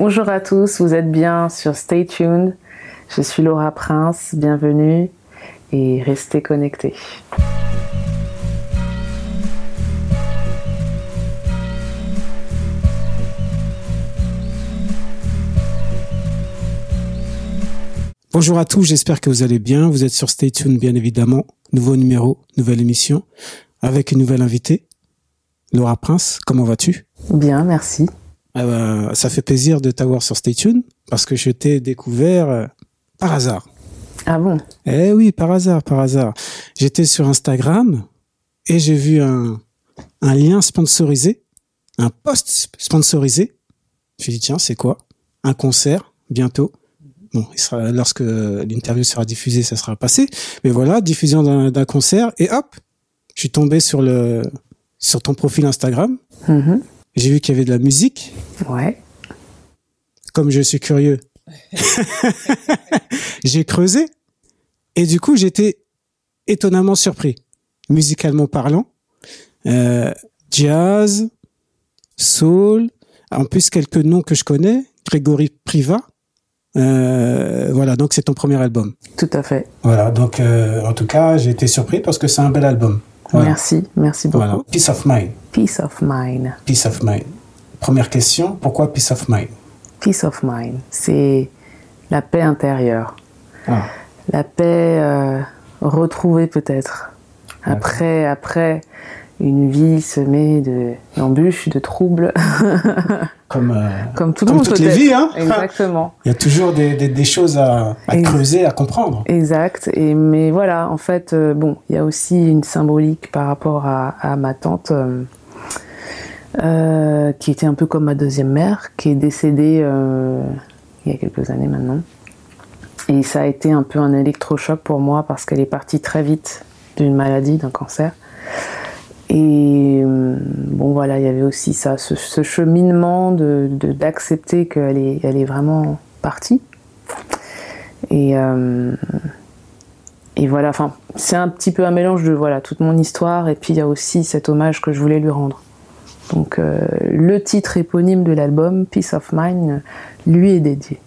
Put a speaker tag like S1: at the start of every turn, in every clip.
S1: Bonjour à tous, vous êtes bien sur Stay Tuned. Je suis Laura Prince, bienvenue et restez connectés.
S2: Bonjour à tous, j'espère que vous allez bien. Vous êtes sur Stay Tuned, bien évidemment. Nouveau numéro, nouvelle émission, avec une nouvelle invitée. Laura Prince, comment vas-tu?
S1: Bien, merci.
S2: Euh, ça fait plaisir de t'avoir sur Stay Tuned, parce que je t'ai découvert euh, par hasard.
S1: Ah bon?
S2: Eh oui, par hasard, par hasard. J'étais sur Instagram et j'ai vu un, un lien sponsorisé, un post sponsorisé. Je dit, tiens, c'est quoi? Un concert, bientôt. Bon, il sera, lorsque l'interview sera diffusée, ça sera passé. Mais voilà, diffusion d'un concert et hop, je suis tombé sur le sur ton profil Instagram.
S1: Mhm.
S2: J'ai vu qu'il y avait de la musique.
S1: Ouais.
S2: Comme je suis curieux, j'ai creusé et du coup j'étais étonnamment surpris, musicalement parlant. Euh, jazz, soul, en plus quelques noms que je connais, Grégory Priva. Euh, voilà, donc c'est ton premier album.
S1: Tout à fait.
S2: Voilà, donc euh, en tout cas j'ai été surpris parce que c'est un bel album. Voilà.
S1: Merci, merci beaucoup.
S2: Voilà. Peace of mind.
S1: Peace of mind.
S2: Peace of mind. Première question, pourquoi peace of mind?
S1: Peace of mind, c'est la paix intérieure.
S2: Ah.
S1: La paix euh, retrouvée peut-être. Après, après une vie semée de d'embûches, de troubles,
S2: Comme, euh,
S1: comme tout le monde
S2: toutes les vies, hein
S1: Exactement.
S2: Il y a toujours des, des, des choses à, à creuser, à comprendre.
S1: Exact. Et mais voilà, en fait, euh, bon, il y a aussi une symbolique par rapport à, à ma tante, euh, qui était un peu comme ma deuxième mère, qui est décédée euh, il y a quelques années maintenant. Et ça a été un peu un électrochoc pour moi parce qu'elle est partie très vite d'une maladie, d'un cancer. Et euh, bon voilà, il y avait aussi ça, ce, cheminement de de- d'accepter qu'elle est, elle est vraiment partie. Et, et voilà, enfin, c'est un petit peu un mélange de voilà toute mon histoire et puis il y a aussi cet hommage que je voulais lui rendre. Donc euh, le titre éponyme de l'album, Peace of Mind, lui est dédié.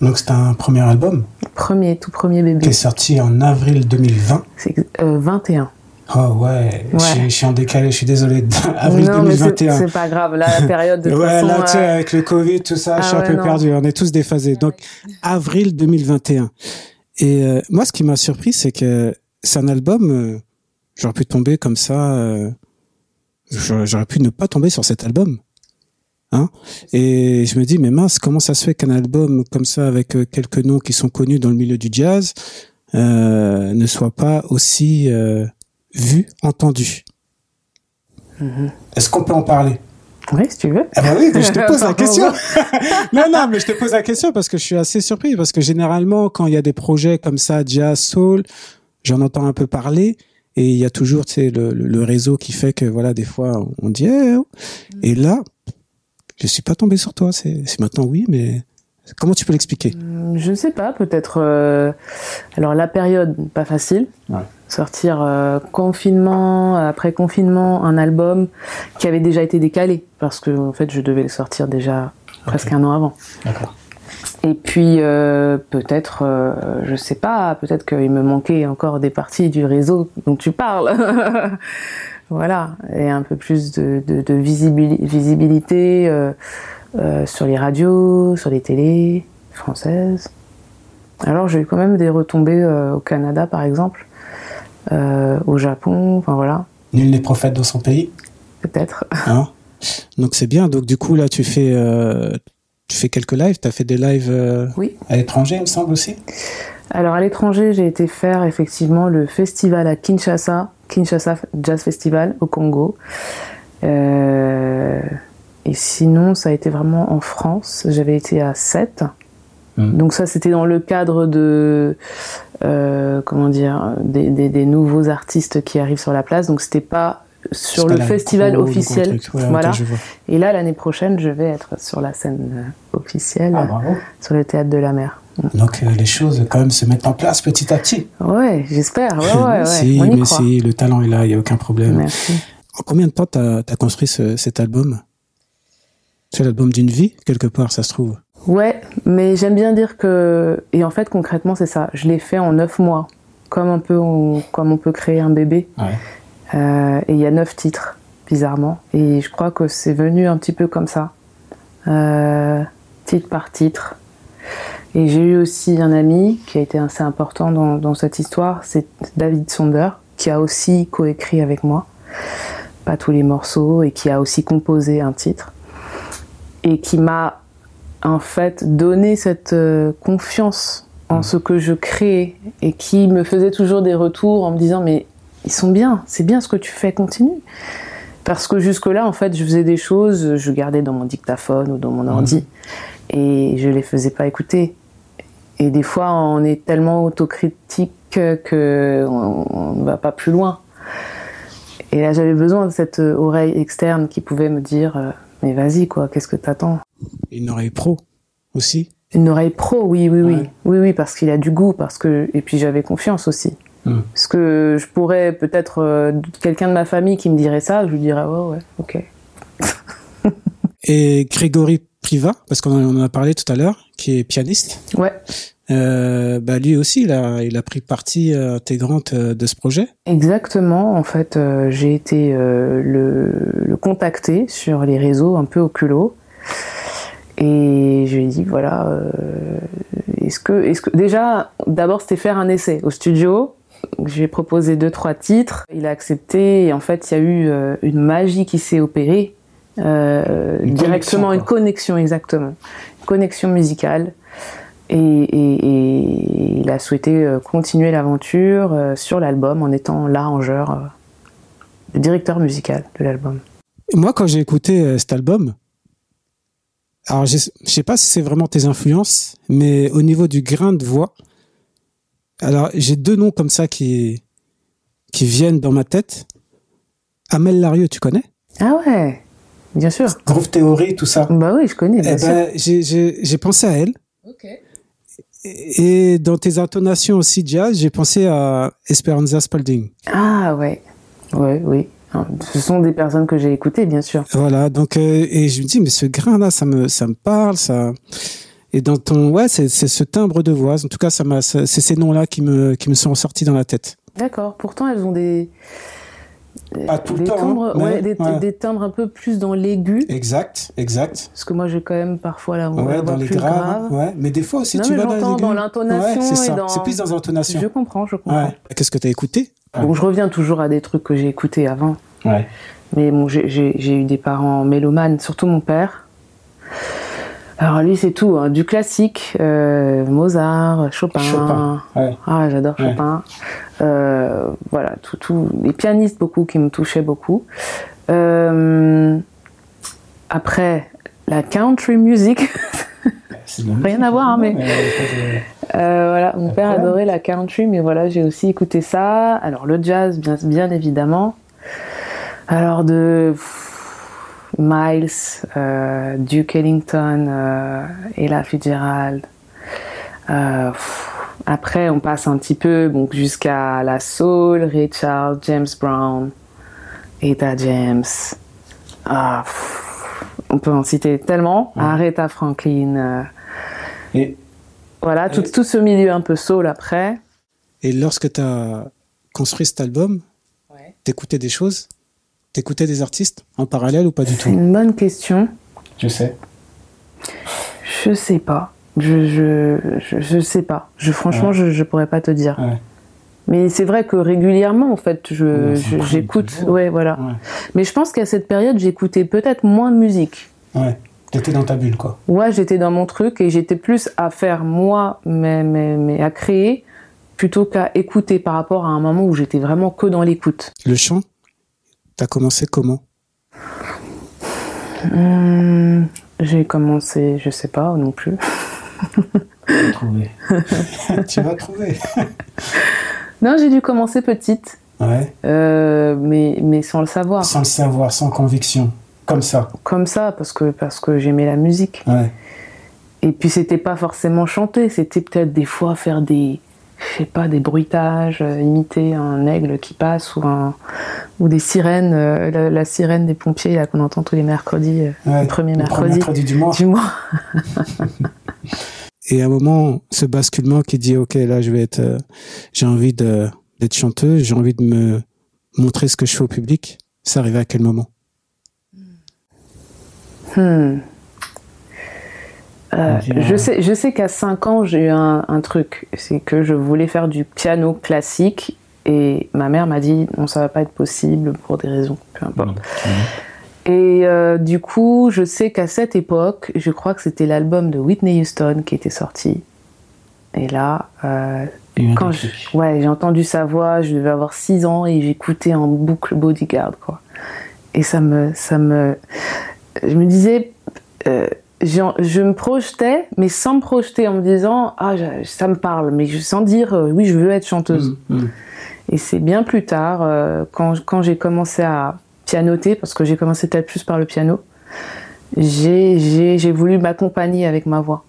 S2: Donc c'est un premier album
S1: Premier, tout premier
S2: qui
S1: bébé.
S2: est sorti en avril 2020.
S1: C'est euh, 21.
S2: Oh ouais, Je, suis,
S1: Ouais.
S2: je suis en décalé, je suis désolé. avril
S1: non, mais c'est
S2: 2021.
S1: c'est pas grave. Là, la période de
S2: ouais,
S1: façon,
S2: là, tu sais,
S1: euh,
S2: avec le Covid, tout ça, je suis
S1: ah
S2: un peu
S1: non.
S2: perdu. On est tous déphasés. Donc, avril 2021. Et euh, moi, ce qui m'a surpris, c'est que c'est un album, j'aurais pu tomber comme ça, j'aurais pu ne pas tomber sur cet album. Hein et je me dis, mais mince, comment ça se fait qu'un album comme ça, avec euh, quelques noms qui sont connus dans le milieu du jazz, euh, ne soit pas aussi euh, vu, entendu?
S1: Mhm.
S2: Est-ce qu'on peut en parler?
S1: Oui, si tu veux.
S2: ah bah oui, mais je te pose la question. non, non, mais je te pose la question parce que je suis assez surpris parce que généralement, quand il y a des projets comme ça, jazz, soul, j'en entends un peu parler et il y a toujours, tu sais, le, le, le réseau qui fait que voilà, des fois, on dit, eh, oh. et là, je suis pas tombé sur toi. C'est c'est maintenant oui, mais comment tu peux l'expliquer?
S1: Je ne sais pas, peut-être. euh, Alors, la période, pas facile.
S2: Ouais.
S1: Sortir euh, confinement, après confinement, un album qui avait déjà été décalé, parce que en fait, je devais le sortir déjà presque un an avant.
S2: D'accord.
S1: Et puis, euh, peut-être, euh, je sais pas, peut-être qu'il me manquait encore des parties du réseau dont tu parles. voilà, et un peu plus de, de, de visibili- visibilité euh, euh, sur les radios, sur les télés françaises. Alors, j'ai eu quand même des retombées au Canada, par exemple, au Japon, enfin voilà,
S2: Nul n'est prophète dans son pays?
S1: peut-être.
S2: Hein? Donc c'est bien. Donc du coup là, tu fais, euh, tu fais quelques lives? Tu as fait des lives euh,
S1: Oui.
S2: à l'étranger, il me semble aussi?
S1: Alors à l'étranger, j'ai été faire effectivement le festival à Kinshasa, Kinshasa Jazz Festival au Congo. Euh, et sinon, ça a été vraiment en France. J'avais été à 7.
S2: Mhm.
S1: Donc ça, c'était dans le cadre de euh, comment dire des, des- des nouveaux artistes qui arrivent sur la place. Donc c'était pas sur le festival officiel.
S2: Ouais,
S1: voilà. Et là, l'année prochaine, je vais être sur la scène euh, officielle,
S2: Ah,
S1: sur le théâtre de la mer.
S2: Donc euh, les choses quand même se mettent en place petit à petit.
S1: Ouais, j'espère. Ouais, ouais, ouais.
S2: si,
S1: On y
S2: mais
S1: croit.
S2: si, le talent est là, il n'y a aucun problème.
S1: Merci.
S2: En combien de temps t'as as construit ce, cet album? C'est l'album d'une vie, quelque part, ça se trouve.
S1: Ouais, mais j'aime bien dire que. Et en fait, concrètement, c'est ça. Je l'ai fait en neuf mois, comme, un peu on... comme on peut créer un bébé.
S2: Ouais.
S1: Euh, et il y a neuf titres, bizarrement. Et je crois que c'est venu un petit peu comme ça, euh, titre par titre. Et j'ai eu aussi un ami qui a été assez important dans, dans cette histoire, c'est David Sonder, qui a aussi coécrit avec moi, pas tous les morceaux, et qui a aussi composé un titre, et qui m'a en fait donné cette euh, confiance en ce que je crée, et qui me faisait toujours des retours en me disant mais ils sont bien, c'est bien ce que tu fais, continue. Parce que jusque-là, en fait, je faisais des choses, je gardais dans mon dictaphone ou dans mon ordi, et je les faisais pas écouter. Et des fois, on est tellement autocritique que on ne va pas plus loin. Et là, j'avais besoin de cette oreille externe qui pouvait me dire euh, Mais vas-y, quoi, qu'est-ce que t'attends?
S2: Une oreille pro aussi?
S1: Une oreille pro, oui, oui, oui. Oui, oui, parce qu'il a du goût, parce que. Et puis j'avais confiance aussi.
S2: Hmm.
S1: Parce que je pourrais peut-être. euh, quelqu'un de ma famille qui me dirait ça, je lui dirais Ouais, ouais, ok.
S2: Et Grégory Priva, parce qu'on en a parlé tout à l'heure, qui est pianiste.
S1: Ouais,
S2: Euh, bah lui aussi, il a, il a pris partie euh, intégrante de ce projet.
S1: exactement. En fait, j'ai été le, le contacter sur les réseaux un peu au culot. Et je lui ai dit voilà, euh, est-ce que, est-ce que déjà, d'abord c'était faire un essai au studio. J'ai proposé deux trois titres, il a accepté et en fait il y a eu euh, une magie qui s'est opérée euh,
S2: Une
S1: directement
S2: connexion,
S1: une connexion exactement, une connexion musicale. Et, et- et il a souhaité euh, continuer l'aventure sur l'album en étant l'arrangeur, le directeur musical de l'album.
S2: Moi, quand j'ai écouté cet album, alors je je sais pas si c'est vraiment tes influences, mais au niveau du grain de voix, alors j'ai deux noms comme ça qui qui viennent dans ma tête. Amel Larieux, tu connais?
S1: Ah ouais, bien sûr.
S2: Groove Theory, tout ça.
S1: Bah oui, je connais, bien
S2: Eh ben, j'ai- j'ai j'ai pensé à elle. Et et dans tes intonations aussi jazz, j'ai pensé à Esperanza Spalding.
S1: Ah ouais, ouais, oui. Hein, Ce sont des personnes que j'ai écoutées, bien sûr.
S2: Voilà, donc euh, et je me dis mais ce grain là, ça me ça me parle, ça. Et dans ton ouais, c'est ce timbre de voix. En tout cas, ça m'a c'est ces noms là qui me qui me sont ressortis dans la tête.
S1: D'accord. Pourtant, elles ont des
S2: Pas tout le temps,
S1: timbres,
S2: hein,
S1: ouais, des,
S2: ouais.
S1: des timbres un peu plus dans l'aigu,
S2: Exact, exact.
S1: parce que moi j'ai quand même parfois la, voix
S2: dans les
S1: plus
S2: graves,
S1: grave.
S2: ouais. Mais des fois aussi,
S1: Non,
S2: tu vas dans les
S1: dans l'intonation
S2: c'est
S1: dans-
S2: plus dans l'intonation.
S1: Je comprends, je comprends.
S2: Qu'est-ce que t'as écouté?
S1: Bon, je reviens toujours à des trucs que j'ai écoutés avant.
S2: Ouais.
S1: Mais bon, j'ai eu des parents mélomanes, surtout mon père. Alors lui, c'est tout, hein, du classique, euh, Mozart, Chopin.
S2: Chopin, ouais.
S1: Ah, j'adore
S2: Ouais.
S1: Chopin. Euh, voilà, tout, tout, les pianistes beaucoup qui me touchaient beaucoup. Euh, après, la country music. Rien à voir, hein, mais- Euh, voilà, mon père adorait la country, mais voilà, j'ai aussi écouté ça. Alors le jazz, bien, bien évidemment. Alors de Miles, euh, Duke Ellington, euh, Ella Fitzgerald. Euh, pff, après, on passe un petit peu jusqu'à la soul, Richard, James Brown, Etta James. Ah, pff, on peut en citer tellement.
S2: Ouais.
S1: Aretha Franklin.
S2: Et,
S1: voilà, tout, tout ce milieu un peu soul après.
S2: et lorsque t'as construit cet album, t'écoutais des choses? T'écoutais des artistes en parallèle ou pas du
S1: C'est
S2: tout
S1: une bonne question.
S2: Je sais.
S1: Je sais pas. Je, je, je, je sais pas. Je, franchement,
S2: Ouais.
S1: je, je pourrais pas te dire.
S2: Ouais.
S1: Mais c'est vrai que régulièrement, en fait, je,
S2: c'est
S1: j'écoute. Ouais, voilà.
S2: Ouais.
S1: Mais je pense qu'à cette période, j'écoutais peut-être moins de musique.
S2: Ouais. T'étais dans ta bulle, quoi.
S1: Ouais, j'étais dans mon truc et j'étais plus à faire moi, mais, mais, mais à créer, plutôt qu'à écouter par rapport à un moment où j'étais vraiment que dans l'écoute.
S2: Le chant, t'as commencé comment
S1: Hum, j'ai commencé, je sais pas non plus.
S2: Tu vas trouver. tu vas trouver.
S1: Non, j'ai dû commencer petite,
S2: Ouais.
S1: euh, mais, mais sans le savoir.
S2: Sans le savoir, sans conviction. Comme ça.
S1: Comme ça, parce que, parce que j'aimais la musique.
S2: Ouais.
S1: Et puis c'était pas forcément chanter, c'était peut-être des fois faire des, je sais pas, des bruitages, euh, imiter un aigle qui passe ou, un, ou des sirènes, euh, la, sirène des pompiers là qu'on entend tous les mercredis, le premier mercredi,
S2: du mois.
S1: Du mois.
S2: Et à un moment, ce basculement qui dit, OK, là, je vais être, j'ai envie de, d'être chanteuse, j'ai envie de me montrer ce que je fais au public, ça arrivait à quel moment?
S1: Hmm. Euh, je sais, je sais qu'à 5 ans, j'ai eu un, truc. C'est que je voulais faire du piano classique et ma mère m'a dit non, ça va pas être possible pour des raisons, peu importe. Et euh, du coup, je sais qu'à cette époque, je crois que c'était l'album de Whitney Houston qui était sorti. Et là, euh, quand ouais, j'ai entendu sa voix, je devais avoir 6 ans et j'écoutais en boucle Bodyguard, quoi. Et ça me, ça me, je me disais, je me projetais, mais sans me projeter, en me disant ah ça me parle, mais sans dire euh, oui je veux être chanteuse. Mm, mm. Et c'est bien plus tard euh, quand, quand j'ai commencé à pianoter, parce que j'ai commencé peut-être plus par le piano, j'ai voulu m'accompagner avec ma voix.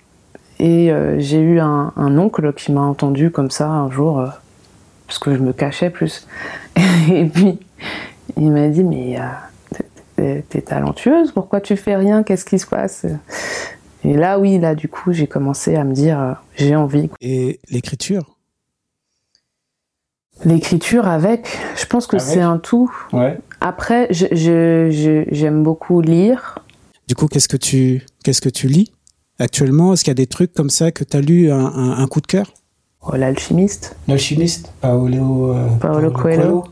S1: Et euh, j'ai eu un, un, oncle qui m'a entendu comme ça un jour, parce que je me cachais plus. Et puis il m'a dit mais t'es talentueuse, pourquoi tu fais rien, qu'est-ce qui se passe? Et là, oui, là, du coup, j'ai commencé à me dire, euh, j'ai envie.
S2: Et l'écriture?
S1: L'écriture avec, je pense que c'est un tout.
S2: Ouais.
S1: Après, j'aime beaucoup lire.
S2: Du coup, qu'est-ce que tu, qu'est-ce que tu lis actuellement? Est-ce qu'il y a des trucs comme ça que tu as lu un coup de cœur?
S1: L'alchimiste.
S2: L'alchimiste, Paolo,
S1: euh, Paolo, Coelho.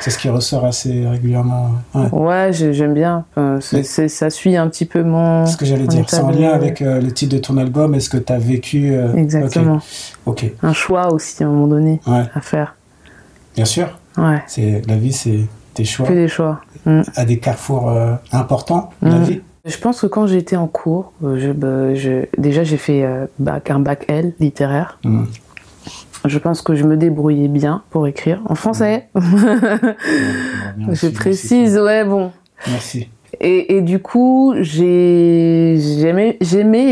S2: C'est ce qui ressort assez régulièrement.
S1: Ouais, j'aime bien. ça suit un petit peu mon.
S2: Ce que j'allais dire, c'est en lien avec euh, le titre de ton album. Est-ce que tu as vécu. Euh,
S1: Exactement.
S2: ok.
S1: Un choix aussi à un moment donné à faire.
S2: Bien sûr.
S1: Ouais.
S2: La vie, c'est des choix.
S1: Que des choix. Mm.
S2: À des carrefours importants de la mm. vie.
S1: Je pense que quand j'étais en cours, je, bah, déjà j'ai fait bac, un bac L littéraire. Mm. Je pense que je me débrouillais bien pour écrire en français. je précise, ouais, bon.
S2: Merci.
S1: Et, et du coup, j'aimais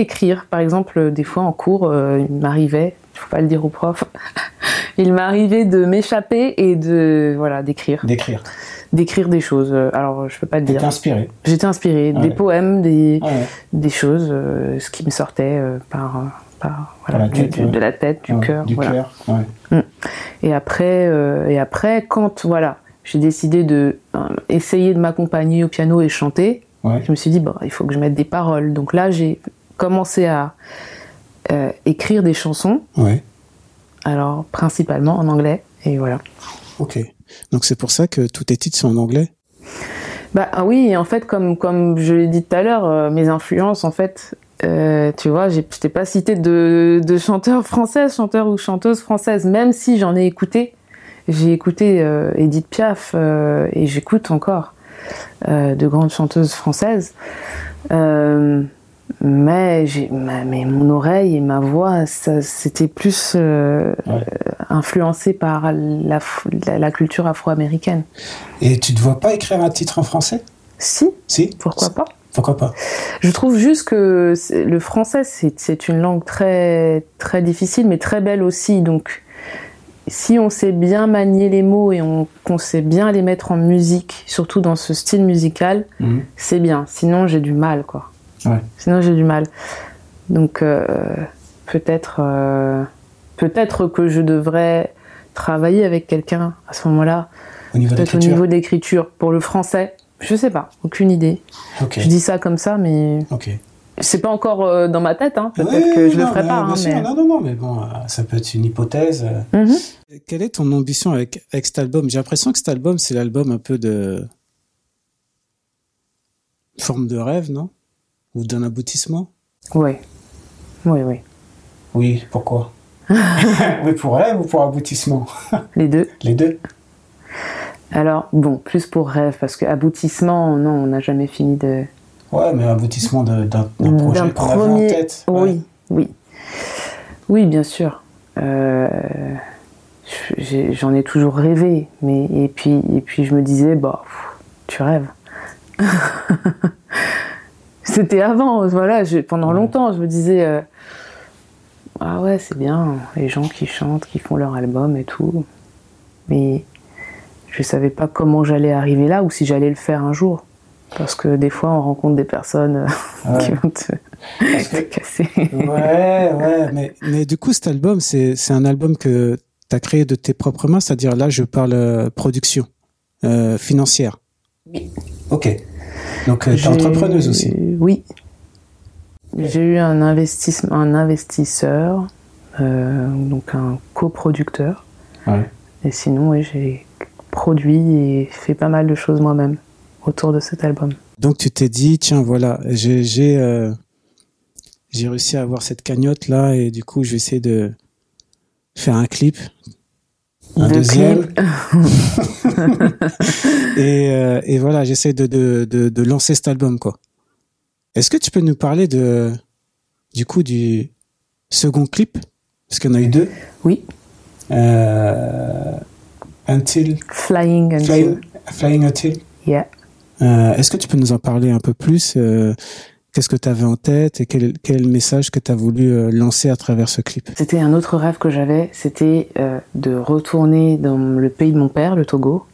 S1: écrire. Par exemple, des fois en cours, euh, il m'arrivait, il faut pas le dire au prof, il m'arrivait de m'échapper et de voilà d'écrire.
S2: D'écrire.
S1: D'écrire des choses. Alors, je peux pas te dire.
S2: J'étais inspiré.
S1: J'étais inspiré. Des poèmes, des, des choses, euh, ce qui me sortait euh, par de la tête, du cœur.
S2: Du cœur, mm.
S1: Et après, euh, et après, quand voilà, j'ai décidé de euh, essayer de m'accompagner au piano et chanter, je me suis dit bon, il faut que je mette des paroles. Donc là, j'ai commencé à euh, écrire des chansons. Alors principalement en anglais et voilà.
S2: Ok. Donc c'est pour ça que tous tes titres sont en anglais?
S1: Bah ah oui, en fait, comme comme je l'ai dit tout à l'heure, mes influences, en fait, euh, tu vois, je t'ai pas cité de, de chanteurs françaises, chanteurs ou chanteuses françaises, même si j'en ai écouté. J'ai écouté euh, Edith Piaf euh, et j'écoute encore de grandes chanteuses françaises. mais, mais mon oreille et ma voix, c'était plus influencé par la, la culture afro-américaine.
S2: Et tu te vois pas écrire un titre en français?
S1: Si.
S2: Si.
S1: Pourquoi pas?
S2: Pourquoi pas?
S1: Je trouve juste que le français, c'est une langue très, très difficile, mais très belle aussi. Donc, si on sait bien manier les mots et qu'on sait bien les mettre en musique, surtout dans ce style musical, mhm. c'est bien. Sinon, j'ai du mal, quoi. Sinon, j'ai du mal. Donc, euh, peut-être euh, peut-être que je devrais travailler avec quelqu'un à ce moment-là. Peut-être au niveau d'écriture. Pour le français, je sais pas, aucune idée. Je dis ça comme ça, mais. C'est pas encore euh, dans ma tête, hein. peut-être que je le ferai pas. Hein,
S2: mais... Non, non, non, mais bon, euh, ça peut être une hypothèse. Mhm. Quelle est ton ambition avec, avec cet album? J'ai l'impression que cet album, c'est l'album un peu de. forme de rêve, non? Ou d'un aboutissement?
S1: Oui. Oui, oui.
S2: Oui, pourquoi? Oui, pour rêve ou pour aboutissement?
S1: Les deux.
S2: Les deux
S1: alors, bon, plus pour rêve, parce que aboutissement, non, on n'a jamais fini de.
S2: Ouais, mais aboutissement d'un projet qu'on premier... en tête.
S1: Oui, oui. Oui, bien sûr. Euh, j'en ai, toujours rêvé, mais et puis et puis je me disais bah tu rêves. C'était avant, voilà. pendant longtemps, je me disais euh, ah ouais, c'est bien, les gens qui chantent, qui font leur album et tout. Mais je savais pas comment j'allais arriver là ou si j'allais le faire un jour. Parce que des fois, on rencontre des personnes euh,
S2: Ouais.
S1: qui vont te, te casser.
S2: Ouais, ouais, mais, mais du coup, cet album, c'est, c'est un album que tu as créé de tes propres mains, c'est-à-dire là, je parle euh, production euh, financière.
S1: Oui.
S2: Ok. Donc, tu es entrepreneuse aussi.
S1: Oui. J'ai eu un, investissement, un investisseur, euh, donc un coproducteur.
S2: Ouais.
S1: Et sinon, oui, j'ai produit et fait pas mal de choses moi-même autour de cet album.
S2: Donc, tu t'es dit, tiens, voilà, j'ai, euh, réussi à avoir cette cagnotte là, et du coup, je vais essayer de faire un clip. Un
S1: De
S2: deuxième.
S1: clip.
S2: et, euh, et voilà, j'essaie de, de, de, de lancer cet album, quoi. Est-ce que tu peux nous parler de, du coup, du second clip? Parce qu'il y en a eu deux.
S1: Oui,
S2: Euh, until,
S1: Flying and
S2: flying, flying until?
S1: Yeah.
S2: Euh, Est-ce que tu peux nous en parler un peu plus? euh, Qu'est-ce que tu avais en tête et quel, quel message que tu as voulu euh, lancer à travers ce clip?
S1: C'était un autre rêve que j'avais, c'était de retourner dans le pays de mon père, le Togo.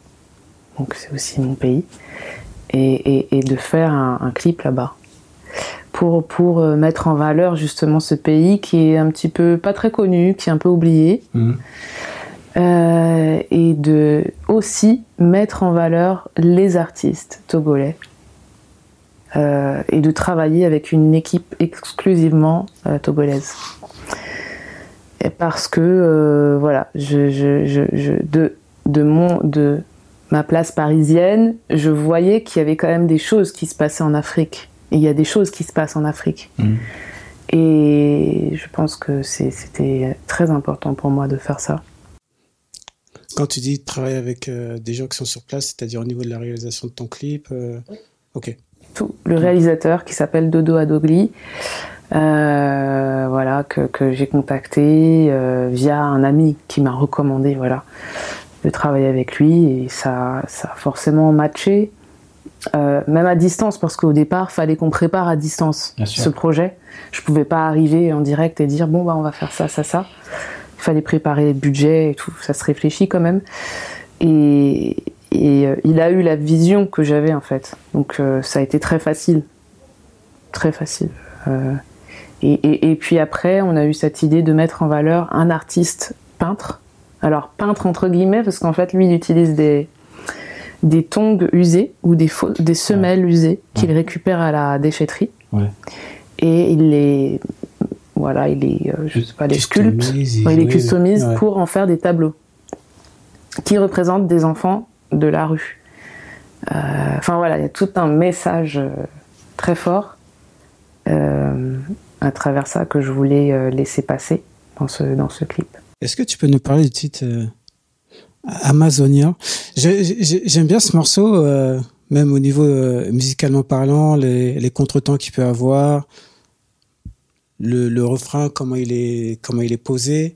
S1: Donc c'est aussi mon pays. Et, et- et de faire un, un clip là-bas. Pour, pour mettre en valeur justement ce pays qui est un petit peu pas très connu, qui est un peu oublié. Euh, et de aussi mettre en valeur les artistes togolais Euh, et de travailler avec une équipe exclusivement euh, togolaise. Et parce que voilà, je, je, je, je- de, de, mon, de ma place parisienne, je voyais qu'il y avait quand même des choses qui se passaient en Afrique. Et il y a des choses qui se passent en Afrique.
S2: Mhm.
S1: Et je pense que c'était très important pour moi de faire ça.
S2: Quand tu dis travailler avec euh, des gens qui sont sur place, c'est-à-dire au niveau de la réalisation de ton clip, euh, ok.
S1: tout. Le réalisateur qui s'appelle Dodo Adogli, euh, voilà, que, que j'ai contacté euh, via un ami qui m'a recommandé voilà, de travailler avec lui et ça, ça a forcément matché, euh, même à distance, parce qu'au départ, fallait qu'on prépare à distance ce projet. Je pouvais pas arriver en direct et dire bon, bah, on va faire ça, ça, ça. Il fallait préparer les budgets et tout, ça se réfléchit quand même. Et, et euh, il a eu la vision que j'avais en fait. Donc euh, ça a été très facile. Très facile. Euh, et, et- et puis après, on a eu cette idée de mettre en valeur un artiste peintre. Alors peintre entre guillemets, parce qu'en fait, lui, il utilise des, des tongs usés ou des, faux- des semelles usées qu'il récupère à la déchetterie.
S2: Ouais.
S1: Et il les, voilà, il les, euh, je sais pas, les sculpte. Il les customise
S2: ouais.
S1: pour en faire des tableaux qui représentent des enfants de la rue. Euh, Enfin voilà, il y a tout un message euh, très fort euh, à travers ça que je voulais laisser passer dans ce, dans ce clip.
S2: Est-ce que tu peux nous parler du titre euh, Amazonia? J'aime bien ce morceau, même au niveau musicalement parlant, les, les contretemps qu'il peut avoir, le, le refrain, comment il est, comment il est posé,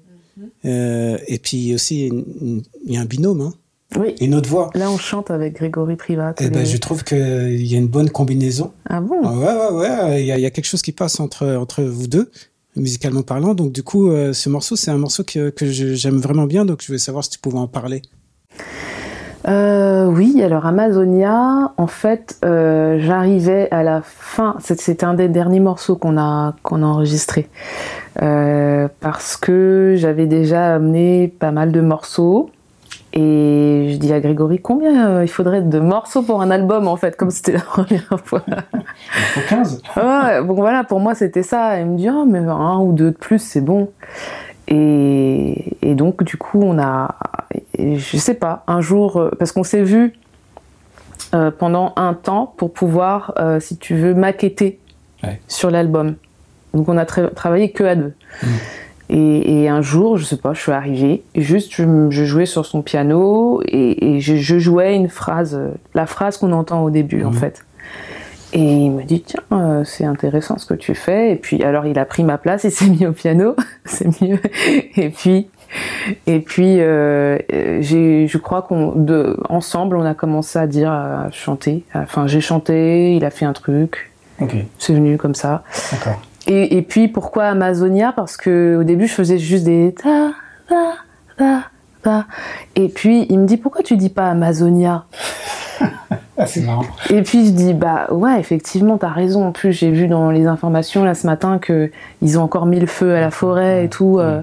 S2: Euh, et puis aussi il y a un binôme, hein,
S1: Oui.
S2: une autre voix.
S1: Là, on chante avec Grégory Privat.
S2: Et ben,
S1: les-
S2: je trouve qu'il y a une bonne combinaison.
S1: Ah bon?
S2: Ah ouais, ouais, ouais. Il y a, il y a quelque chose qui passe entre, entre vous deux, musicalement parlant. Donc, du coup, euh, ce morceau, c'est un morceau que, que j'aime vraiment bien. Donc, je voulais savoir si tu pouvais en parler.
S1: Euh, oui, alors Amazonia, en fait, euh, j'arrivais à la fin. c'est- C'était un des derniers morceaux qu'on a qu'on a enregistré Euh, parce que j'avais déjà amené pas mal de morceaux et je dis à Grégory combien il faudrait de morceaux pour un album en fait, comme c'était la première fois.
S2: Il faut 15.
S1: Ouais, bon voilà, pour moi c'était ça. Il me dit ah mais un ou deux de plus c'est bon. Et, et donc du coup on a, et je sais pas, un jour euh, parce qu'on s'est vu euh, pendant un temps pour pouvoir, euh, si tu veux, maqueter
S2: Ouais.
S1: sur l'album. Donc on a tra- travaillé que à deux. Et, et un jour, je sais pas, je suis arrivée, et juste je, je jouais sur son piano et, et je, je jouais une phrase, la phrase qu'on entend au début en
S2: Mhm.
S1: fait. Et il me dit tiens, euh, c'est intéressant ce que tu fais. Et puis alors il a pris ma place, il s'est mis au piano, c'est mieux. Et puis et puis euh, euh, je crois qu'on ensemble on a commencé à dire à chanter. Enfin j'ai chanté, il a fait un truc,
S2: Ok,
S1: c'est venu comme ça.
S2: d'accord.
S1: Et, et, puis pourquoi Amazonia? Parce que au début je faisais juste des ta ta ta ta. Et puis il me dit pourquoi tu dis pas Amazonia?
S2: Ah, c'est marrant.
S1: Et puis je dis bah ouais effectivement t'as raison. En plus j'ai vu dans les informations là ce matin que ils ont encore mis le feu à la forêt et tout. Euh,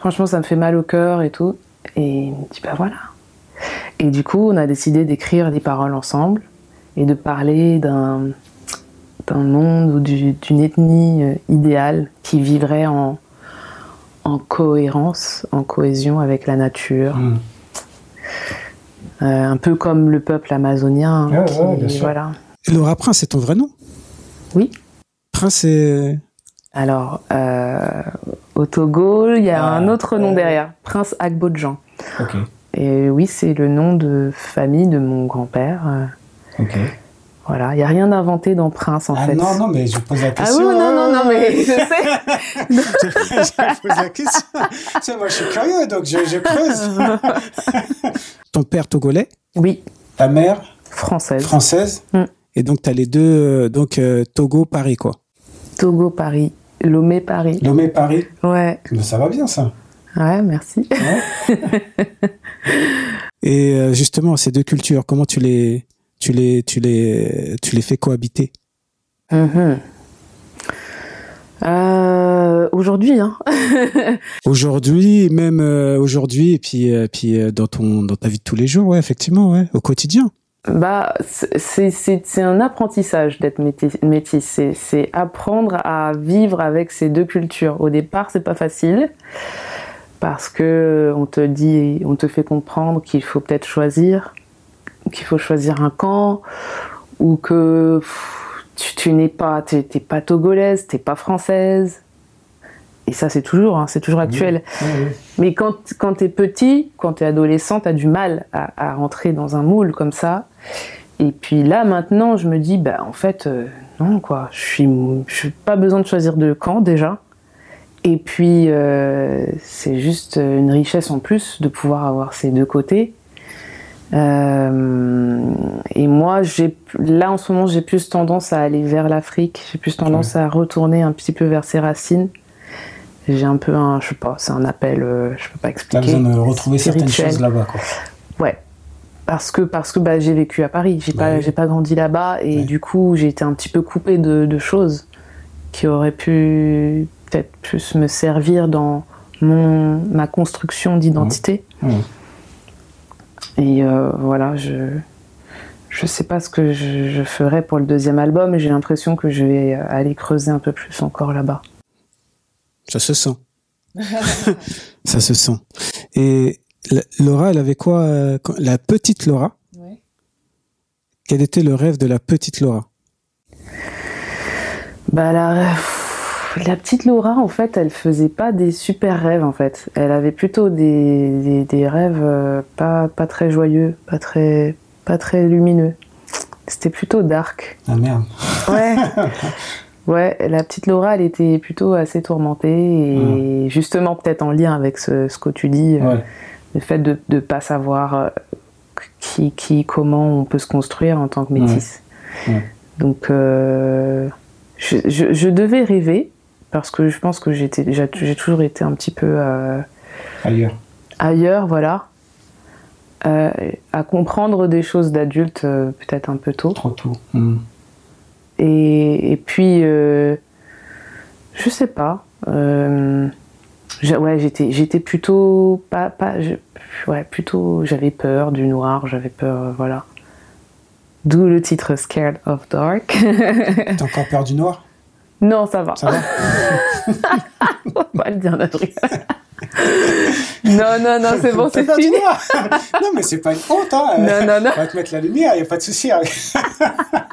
S1: franchement ça me fait mal au cœur et tout. Et il me dit bah voilà. Et du coup on a décidé d'écrire des paroles ensemble et de parler d'un d'un monde ou d'une ethnie euh, idéale qui vivrait en, en cohérence, en cohésion avec la nature. Hmm. Euh, un peu comme le peuple amazonien.
S2: Ah, voilà. Laura Prince, c'est ton vrai nom?
S1: Oui.
S2: Prince, c'est.
S1: Alors, euh, au Togo, il y a ah, un autre nom derrière, Prince Agbodjan.
S2: Ok.
S1: Et oui, c'est le nom de famille de mon grand-père.
S2: Ok.
S1: Voilà, il n'y a rien inventé dans Prince en
S2: ah
S1: fait.
S2: Non, non, mais je pose la question.
S1: Ah oui, non, non, non, mais je sais.
S2: je pose la question. Tu sais, moi je suis curieux, donc je, je creuse. Ton père togolais?
S1: Oui.
S2: Ta mère?
S1: Française.
S2: Française?
S1: Mm.
S2: Et donc tu as les deux, euh, donc euh, Togo, Paris quoi.
S1: Togo, Paris. Lomé, Paris.
S2: Lomé, Paris
S1: Ouais.
S2: Mais ça va bien ça.
S1: Ouais, merci.
S2: Ouais. Et euh, justement, ces deux cultures, comment tu les, tu les, tu les, tu les fais cohabiter?
S1: Mhm. Euh, aujourd'hui, hein.
S2: Aujourd'hui, même euh, aujourd'hui, et puis, puis dans ton, dans ta vie de tous les jours, ouais, effectivement, ouais, au quotidien.
S1: Bah, c'est un apprentissage d'être métis. C'est apprendre à vivre avec ces deux cultures. Au départ, c'est pas facile parce que on te dit, on te fait comprendre qu'il faut peut-être choisir, qu'il faut choisir un camp ou que tu, tu n'es pas, t'es pas togolaise, t'es pas française. Et ça, c'est toujours, hein, c'est toujours actuel. Mais quand, quand t'es petit, quand t'es adolescent, t'as du mal à, à rentrer dans un moule comme ça. Et puis là, maintenant, je me dis, bah, en fait, euh, non, quoi. Je suis, n'ai pas besoin de choisir de camp déjà. Et puis, euh, c'est juste une richesse en plus de pouvoir avoir ces deux côtés. Euh, et moi, j'ai, là, en ce moment, j'ai plus tendance à aller vers l'Afrique. J'ai plus tendance à retourner un petit peu vers ses racines. J'ai un peu un, je sais pas, c'est un appel, euh, je peux pas
S2: T'as
S1: expliquer.
S2: besoin de retrouver certaines choses là-bas, quoi.
S1: Ouais. Parce que, parce que bah, j'ai vécu à Paris, j'ai
S2: Bah
S1: pas,
S2: oui.
S1: j'ai pas grandi là-bas et du coup j'ai été un petit peu coupée de, de choses qui auraient pu peut-être plus me servir dans mon, ma construction d'identité. Et euh, voilà, je, je sais pas ce que je, je ferai pour le deuxième album, j'ai l'impression que je vais aller creuser un peu plus encore là-bas.
S2: Ça se sent. ça se sent. Et la- Laura, elle avait quoi euh, La petite Laura? Quel était le rêve de la petite Laura?
S1: Bah la, la petite Laura, en fait, elle faisait pas des super rêves, en fait. Elle avait plutôt des, des, des rêves euh, pas, pas très joyeux, pas très, pas très lumineux. C'était plutôt dark.
S2: Ah merde.
S1: Ouais. Ouais, la petite Laura, elle était plutôt assez tourmentée et justement peut-être en lien avec ce, ce que tu dis, euh, le fait de ne pas savoir euh, qui, qui, comment on peut se construire en tant que métisse. Donc, euh, je, je, je devais rêver parce que je pense que j'étais, j'ai toujours été un petit peu euh,
S2: Ailleurs.
S1: ailleurs, voilà, à comprendre des choses d'adultes euh, peut-être un peu tôt.
S2: Trop tôt.
S1: Et, et puis, euh, je sais pas. euh, ouais, j'étais, j'étais plutôt pas, pas, je- ouais, plutôt, j'avais peur du noir, j'avais peur, euh, voilà. D'où le titre Scared of Dark.
S2: T'as encore peur du noir?
S1: Non, ça va.
S2: Ça va?
S1: On va le dire, Nadri. non, non, non, c'est bon, c'est fini.
S2: Non, mais c'est pas une honte, hein.
S1: Non, non, non.
S2: On va te mettre la lumière, y a pas de souci. hein.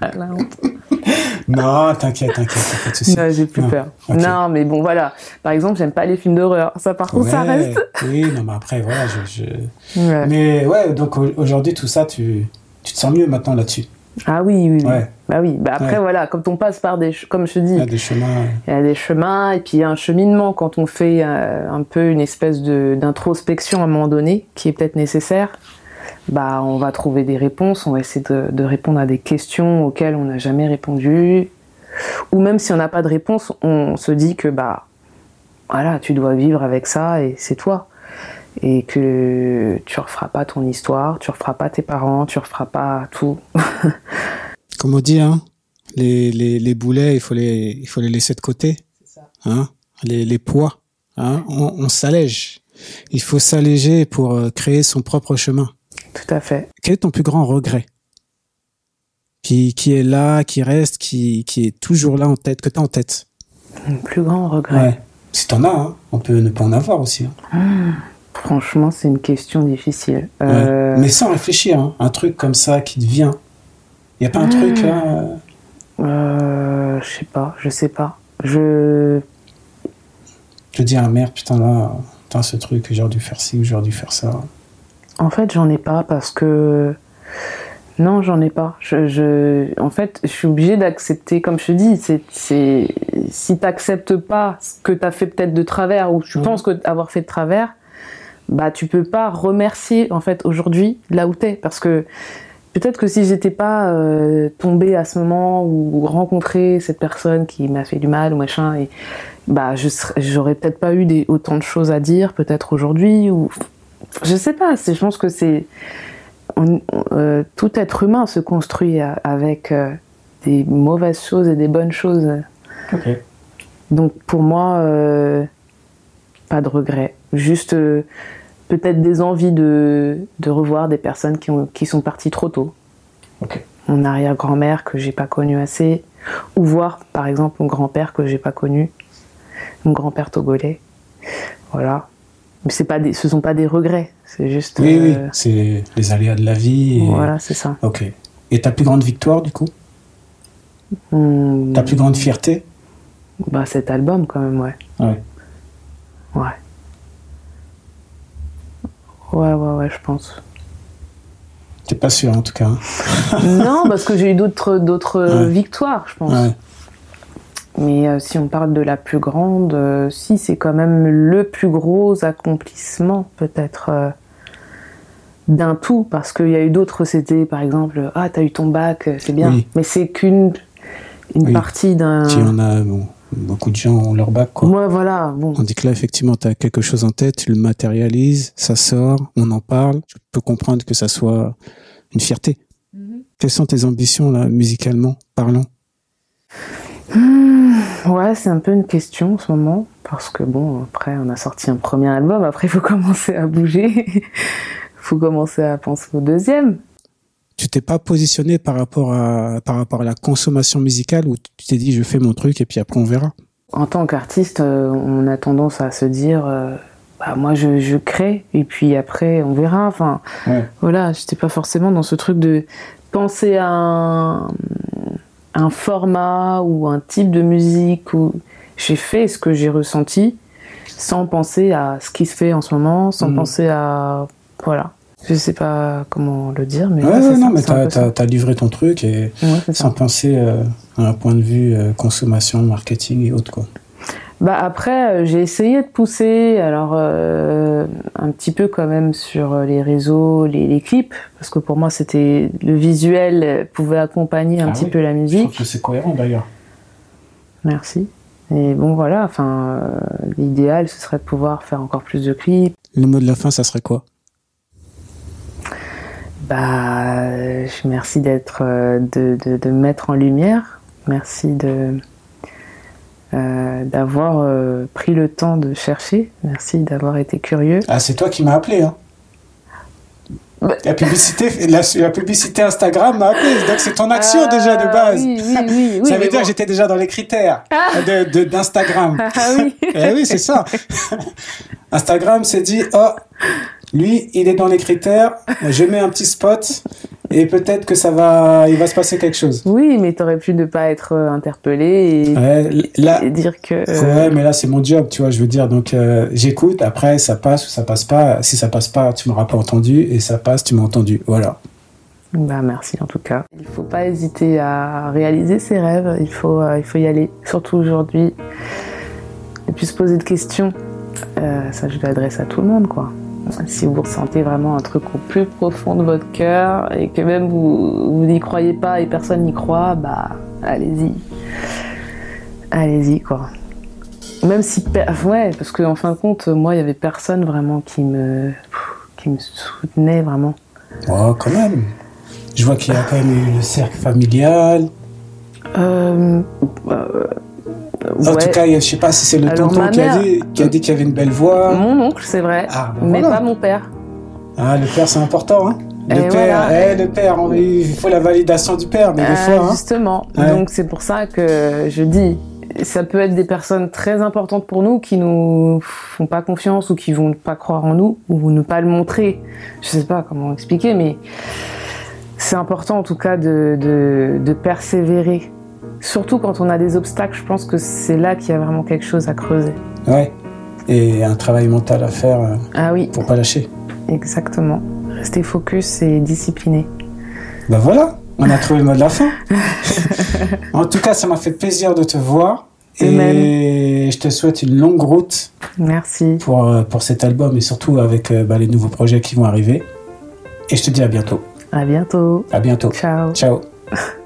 S1: La honte.
S2: non, t'inquiète, t'inquiète, pas de souci.
S1: Non, j'ai plus
S2: Non,
S1: peur. Non, mais bon, voilà. Par exemple, j'aime pas les films d'horreur. Ça, par contre, ça reste.
S2: Oui, non, mais après, voilà, je, je-
S1: Ouais.
S2: Mais ouais, donc au- aujourd'hui, tout ça, tu, tu te sens mieux maintenant là-dessus.
S1: Ah oui, oui, oui.
S2: Ouais.
S1: Bah oui. Bah après,
S2: Ouais.
S1: voilà, quand on passe par des, comme je te dis,
S2: Il y a des chemins.
S1: il y a des chemins et puis il y a un cheminement quand on fait euh, un peu une espèce de d'introspection à un moment donné qui est peut-être nécessaire. Bah, on va trouver des réponses, on va essayer de, de répondre à des questions auxquelles on n'a jamais répondu. ou même si on n'a pas de réponse, on se dit que bah voilà, tu dois vivre avec ça et c'est toi. Et que tu referas pas ton histoire, tu referas pas tes parents, tu referas pas tout.
S2: Comme on dit, hein, les, les, les boulets, il faut les, il faut les laisser de côté. Ça. Hein, les, les poids, hein, on, on s'allège. Il faut s'alléger pour euh, créer son propre chemin.
S1: Tout à fait.
S2: Quel est ton plus grand regret qui, qui est là, qui reste, qui, qui est toujours là en tête, que tu as en tête?
S1: Mon plus grand regret ouais.
S2: Si t'en as, hein, on peut ne pas en avoir aussi. Hein.
S1: Mmh, franchement, c'est une question difficile.
S2: Euh... Ouais. Mais sans réfléchir, hein, un truc comme ça qui te vient. Il n'y a pas un mmh. truc là euh...
S1: euh, Je sais pas, je sais pas. Je.
S2: Je dis à la mère, putain là, putain, ce truc, j'aurais dû faire ci ou j'aurais dû faire ça.
S1: En fait, j'en ai pas parce que. Non, j'en ai pas. Je, je, en fait, je suis obligée d'accepter, comme je te dis, c'est, c'est, si t'acceptes pas ce que t'as fait peut-être de travers ou tu mmh. penses que avoir fait de travers, bah tu peux pas remercier en fait aujourd'hui là où t'es parce que peut-être que si j'étais pas euh, tombée à ce moment ou rencontré cette personne qui m'a fait du mal ou machin, et bah je serais, j'aurais peut-être pas eu des, autant de choses à dire peut-être aujourd'hui ou je sais pas. Je pense que c'est euh, tout être humain se construit avec euh, des mauvaises choses et des bonnes choses.
S2: Okay.
S1: Donc pour moi, euh, pas de regret. Juste peut-être des envies de, de, revoir des personnes qui, ont, qui sont parties trop tôt.
S2: Okay.
S1: Mon arrière-grand-mère que j'ai pas connue assez, ou voir par exemple mon grand-père que j'ai pas connu, mon grand-père togolais. Voilà. C'est pas des, ce sont pas des regrets, c'est juste.
S2: Oui, euh... oui, c'est les aléas de la vie.
S1: Et... Voilà, c'est ça.
S2: Ok. Et ta plus grande victoire du coup?
S1: Mmh...
S2: Ta plus grande fierté?
S1: Bah cet album quand même, ouais.
S2: Ouais.
S1: Ouais. Ouais, ouais, ouais, je pense.
S2: T'es pas sûr en tout cas.
S1: non, parce que j'ai eu d'autres d'autres
S2: Ouais.
S1: victoires, je pense.
S2: Ouais.
S1: Mais euh, si on parle de la plus grande, euh, si c'est quand même le plus gros accomplissement peut-être euh, d'un tout, parce qu'il y a eu d'autres, c'était par exemple, ah t'as eu ton bac, c'est bien,
S2: Oui.
S1: mais c'est qu'une une
S2: Oui.
S1: partie d'un.
S2: Si on a bon, beaucoup de gens ont leur bac quoi.
S1: Ouais, voilà, bon.
S2: On dit que là, effectivement, tu as quelque chose en tête, tu le matérialises, ça sort, on en parle. Tu peux comprendre que ça soit une fierté.
S1: Mhm.
S2: Quelles sont tes ambitions, là, musicalement parlant?
S1: Hmm, ouais, c'est un peu une question en ce moment, parce que bon, après, on a sorti un premier album, après, il faut commencer à bouger, il faut commencer à penser au deuxième.
S2: Tu t'es pas positionné par rapport à, par rapport à la consommation musicale où tu t'es dit, je fais mon truc et puis après on verra?
S1: En tant qu'artiste, euh, on a tendance à se dire, euh, bah, moi, je, je crée, et puis après, on verra. Enfin,
S2: Ouais.
S1: voilà, j'étais pas forcément dans ce truc de penser à un, un format ou un type de musique où j'ai fait ce que j'ai ressenti sans penser à ce qui se fait en ce moment, sans
S2: Mhm.
S1: penser à voilà. Je sais pas comment le dire, mais
S2: Ouais, non, mais t'as, t'as, t'as livré ton truc et
S1: Ouais, c'est ça.
S2: sans penser euh, à un point de vue euh, consommation, marketing et autres, quoi.
S1: Bah après, euh, j'ai essayé de pousser, alors un petit peu quand même sur euh, les réseaux, les, les clips, parce que pour moi c'était le visuel euh, pouvait accompagner un
S2: Ah
S1: petit
S2: oui.
S1: peu la
S2: Je
S1: musique.
S2: trouve que c'est cohérent d'ailleurs.
S1: Merci. Et bon voilà, enfin euh, l'idéal ce serait de pouvoir faire encore plus de clips.
S2: Le mot de la fin, ça serait quoi?
S1: Bah je- merci d'être de, de, de me mettre en lumière. Merci de euh, d'avoir euh, pris le temps de chercher. Merci d'avoir été curieux.
S2: Ah, c'est toi qui m'as appelé, hein
S1: Bah-
S2: la publicité, la, la publicité Instagram m'a appelé, donc c'est ton action
S1: Ah,
S2: déjà de base.
S1: Oui, oui,
S2: ça veut dire
S1: bon.
S2: que j'étais déjà dans les critères
S1: Ah.
S2: de, de- d'Instagram.
S1: Ah oui.
S2: Eh oui, c'est ça. Instagram s'est dit, oh, lui, il est dans les critères, je mets un petit spot et peut-être que ça va, il va se passer quelque chose.
S1: Oui, mais t'aurais pu ne pas être euh, interpellé et,
S2: Ouais, là,
S1: et dire que. euh,
S2: ouais, mais là, c'est mon job, tu vois, je veux dire. Donc, euh, j'écoute, après, ça passe ou ça passe pas. Si ça passe pas, tu m'auras pas entendu et ça passe, tu m'as entendu. Voilà.
S1: Bah merci en tout cas. Il faut pas hésiter à réaliser ses rêves. Il faut, euh, il faut y aller, surtout aujourd'hui. Et puis se poser de questions. Ça, je l'adresse à tout le monde, quoi. Si vous ressentez vraiment un truc au plus profond de votre cœur et que même vous, vous n'y croyez pas et personne n'y croit, bah allez-y. allez-y, quoi. Même si, ouais, parce qu'en en fin de compte, moi, il y avait personne vraiment qui me, qui me soutenait vraiment.
S2: Oh, quand même. Je vois qu'il y a quand même eu le cercle familial.
S1: Euh,
S2: euh, en tout cas, je sais pas si c'est le tonton qui, a dit, qu'il y avait une belle voix.
S1: Mon oncle, c'est vrai, ah, ben mais pas mon père.
S2: Ah, le père, c'est important, hein le père, eh, le père, il faut la validation du père, mais des euh, fois. Hein.
S1: Justement. Donc c'est pour ça que je dis, ça peut être des personnes très importantes pour nous qui nous font pas confiance ou qui vont pas croire en nous ou ne pas le montrer. Je sais pas comment expliquer, mais c'est important en tout cas de, de, persévérer. Surtout quand on a des obstacles, je pense que c'est là qu'il y a vraiment quelque chose à creuser.
S2: Ouais. Et un travail mental à faire euh,
S1: ah oui.
S2: pour pas lâcher.
S1: Exactement. Rester focus et discipliné.
S2: Ben voilà, on a trouvé le mot de la fin. en tout cas, ça m'a fait plaisir de te voir. Et, je te souhaite une longue route.
S1: Merci.
S2: Pour, euh, pour cet album et surtout avec euh, bah, les nouveaux projets qui vont arriver. Et je te dis à bientôt.
S1: À bientôt.
S2: À bientôt.
S1: Ciao.
S2: Ciao.